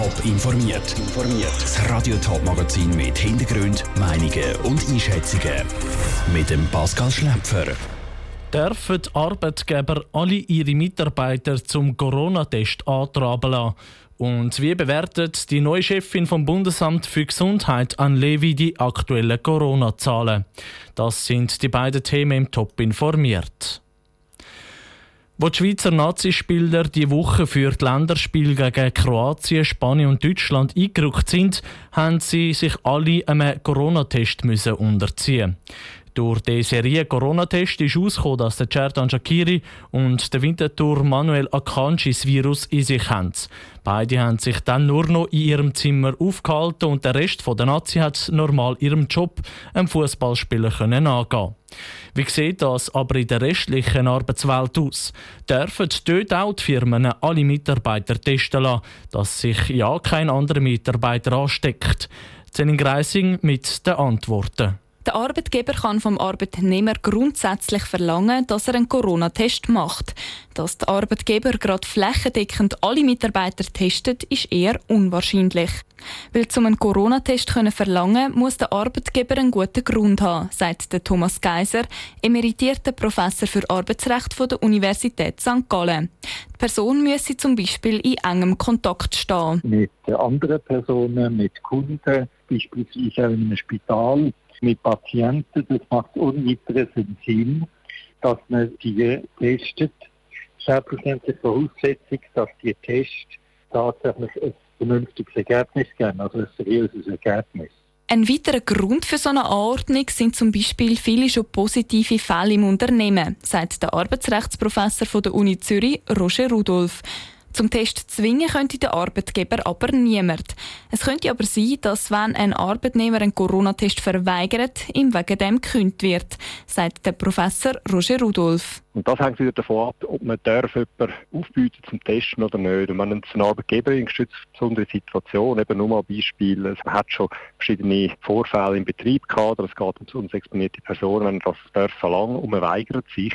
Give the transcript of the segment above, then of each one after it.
Top informiert. Das Radio Top Magazin mit Hintergrund, Meinungen und Einschätzungen mit dem Pascal Schläpfer. Dürfen Arbeitgeber alle ihre Mitarbeiter zum Corona-Test antraben lassen? Und wie bewertet die neue Chefin vom Bundesamt für Gesundheit an Levi die aktuellen Corona-Zahlen? Das sind die beiden Themen im Top informiert. Wo die Schweizer Nazispieler die Woche für die Länderspiele gegen Kroatien, Spanien und Deutschland eingerückt sind, haben sie sich alle einem Corona-Test unterziehen durch die Serie Corona-Test ist herausgekommen, dass der Cerdan Shakiri und der Winterthur Manuel Akanji das Virus in sich haben. Beide haben sich dann nur noch in ihrem Zimmer aufgehalten und der Rest der Nazi hat normal ihrem Job, einem Fußballspieler, angehen. Wie sieht das aber in der restlichen Arbeitswelt aus? Dürfen dort auch die Firmen alle Mitarbeiter testen lassen, dass sich ja kein anderer Mitarbeiter ansteckt? Zenin Greising mit den Antworten. Der Arbeitgeber kann vom Arbeitnehmer grundsätzlich verlangen, dass er einen Corona-Test macht. Dass der Arbeitgeber gerade flächendeckend alle Mitarbeiter testet, ist eher unwahrscheinlich. Weil zum einen Corona-Test verlangen muss der Arbeitgeber einen guten Grund haben, sagt der Thomas Geiser, emeritierter Professor für Arbeitsrecht von der Universität St. Gallen. Die Person müsse zum Beispiel in engem Kontakt stehen. Mit anderen Personen, mit Kunden, beispielsweise auch in einem Spital mit Patienten. Das macht unweiteres Sinn, dass man die testet. Selbstverständlich Voraussetzung, dass die Tests tatsächlich ein vernünftiges Ergebnis geben, also ein seriöses Ergebnis. Ein weiterer Grund für so eine Anordnung sind zum Beispiel viele schon positive Fälle im Unternehmen, sagt der Arbeitsrechtsprofessor von der Uni Zürich, Roger Rudolph. Zum Test zwingen könnte der Arbeitgeber aber niemand. Es könnte aber sein, dass wenn ein Arbeitnehmer einen Corona-Test verweigert, ihm wegen dem gekündigt wird, sagt der Professor Roger Rudolph. Und das hängt wieder davon ab, ob man darf jemanden aufbieten zum Testen oder nicht. Und wenn es ein Arbeitgeber in besondere Situation, eben nur mal Beispiel, man hat schon verschiedene Vorfälle im Betrieb gehabt, oder es geht um exponierte Personen, wenn das darf verlangen und man weigert sich,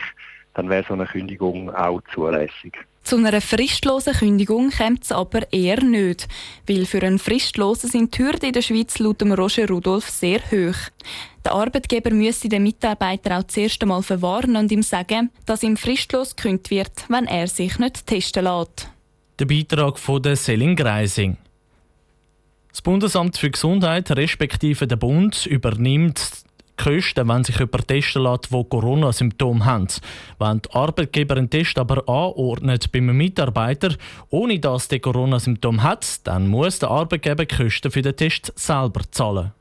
dann wäre so eine Kündigung auch zulässig. Zu einer fristlosen Kündigung kommt es aber eher nicht, weil für einen Fristlosen sind die Hürden in der Schweiz laut Roger Rudolph sehr hoch. Der Arbeitgeber müsse den Mitarbeiter auch zuerst einmal verwarnen und ihm sagen, dass ihm fristlos gekündigt wird, wenn er sich nicht testen lässt. Der Beitrag von der Selin Greising. Das Bundesamt für Gesundheit respektive der Bund übernimmt Kosten, wenn sich jemand testen lässt, der Corona-Symptome hat. Wenn der Arbeitgeber einen Test aber anordnet bei einem Mitarbeiter, ohne dass der Corona-Symptom hat, dann muss der Arbeitgeber die Kosten für den Test selber zahlen.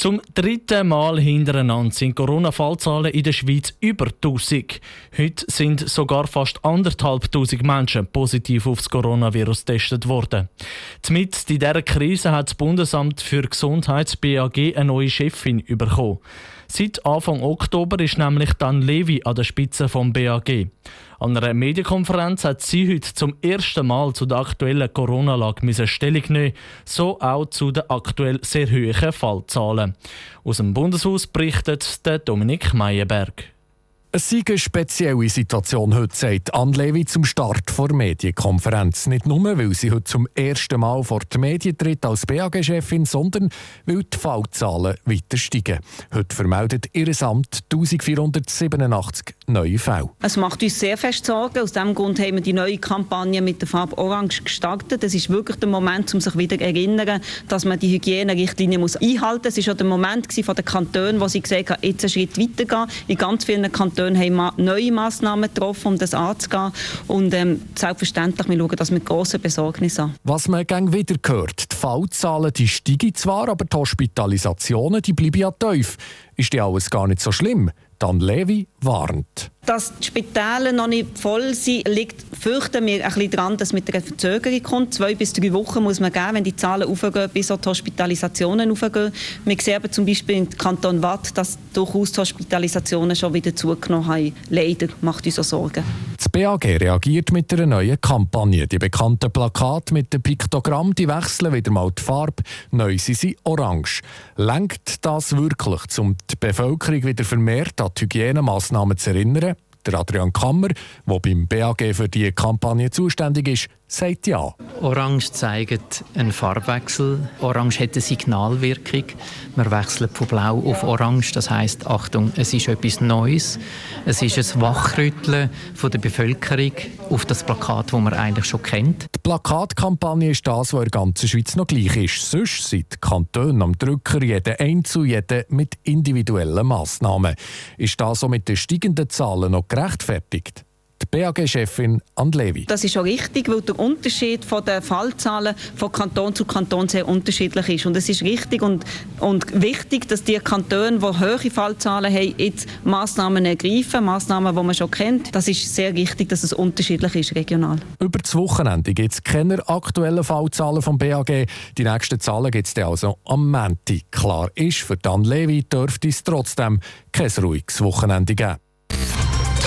Zum dritten Mal hintereinander sind Corona-Fallzahlen in der Schweiz über 1000. Heute sind sogar fast anderthalbtausend Menschen positiv aufs Coronavirus getestet worden. Zumindest in dieser Krise hat das Bundesamt für Gesundheit BAG eine neue Chefin bekommen. Seit Anfang Oktober ist nämlich dann Levi an der Spitze vom BAG. An einer Medienkonferenz hat sie heute zum ersten Mal zu der aktuellen Corona-Lage Stellung nehmen, so auch zu den aktuell sehr hohen Fallzahlen. Aus dem Bundeshaus berichtet der Dominik Meyerberg. Es sei eine spezielle Situation heute, sagt Anne Levi zum Start der Medienkonferenz. Nicht nur, weil sie heute zum ersten Mal vor die Medien tritt als BAG-Chefin, sondern weil die Fallzahlen weiter steigen. Heute vermeldet ihr Amt 1487 neue Fälle. Es macht uns sehr fest Sorgen. Aus diesem Grund haben wir die neue Kampagne mit der Farbe Orange gestartet. Es ist wirklich der Moment, um sich wieder zu erinnern, dass man die Hygienerichtlinie einhalten muss. Es war auch der Moment von den Kantonen, wo sie gesagt haben, jetzt einen Schritt weitergehen. In ganz vielen Kantonen Kantone haben neue Massnahmen getroffen, um das anzugehen. Und ähm, selbstverständlich, wir schauen das mit grosser Besorgnis an. Was man gang wieder hört, Fallzahlen die steigen zwar, aber die Hospitalisationen die bleiben ja tief. Ist ja alles gar nicht so schlimm? Dann Levi warnt. Dass die Spitäle noch nicht voll sind, liegt, fürchten wir, ein bisschen daran, dass es mit einer Verzögerung kommt. Zwei bis drei Wochen muss man geben, wenn die Zahlen aufgehen, bis auch die Hospitalisationen aufgehen. Wir sehen aber zum Beispiel im Kanton Watt, dass durchaus die Hospitalisationen schon wieder zugenommen haben. Leider macht uns auch Sorgen. BAG reagiert mit einer neuen Kampagne. Die bekannten Plakate mit dem Piktogramm die wechseln wieder mal die Farbe. Neu sind sie orange. Lenkt das wirklich, um die Bevölkerung wieder vermehrt an die Hygienemaßnahmen zu erinnern? Der Adrian Kammer, der beim BAG für die Kampagne zuständig ist, sagt ja. Orange zeigt einen Farbwechsel. Orange hat eine Signalwirkung. Wir wechseln von Blau auf Orange. Das heißt, Achtung, es ist etwas Neues. Es ist ein Wachrütteln von der Bevölkerung auf das Plakat, das man eigentlich schon kennt. Die Plakatkampagne ist das, was in der ganzen Schweiz noch gleich ist. Sonst sind die Kantone am Drücker, jeder Einzel, jeder mit individuellen Massnahmen. Ist das so mit den steigenden Zahlen noch gerechtfertigt? Die BAG-Chefin Anne Levi. Das ist auch richtig, weil der Unterschied von den Fallzahlen von Kanton zu Kanton sehr unterschiedlich ist. Und es ist richtig und, und wichtig, dass die Kantone, die hohe Fallzahlen haben, jetzt Massnahmen ergreifen, Massnahmen, die man schon kennt. Das ist sehr wichtig, dass es unterschiedlich ist regional. Über das Wochenende gibt es keine aktuellen Fallzahlen vom BAG. Die nächsten Zahlen gibt es also am Montag. Klar ist, für Dan Levi dürfte es trotzdem kein ruhiges Wochenende geben.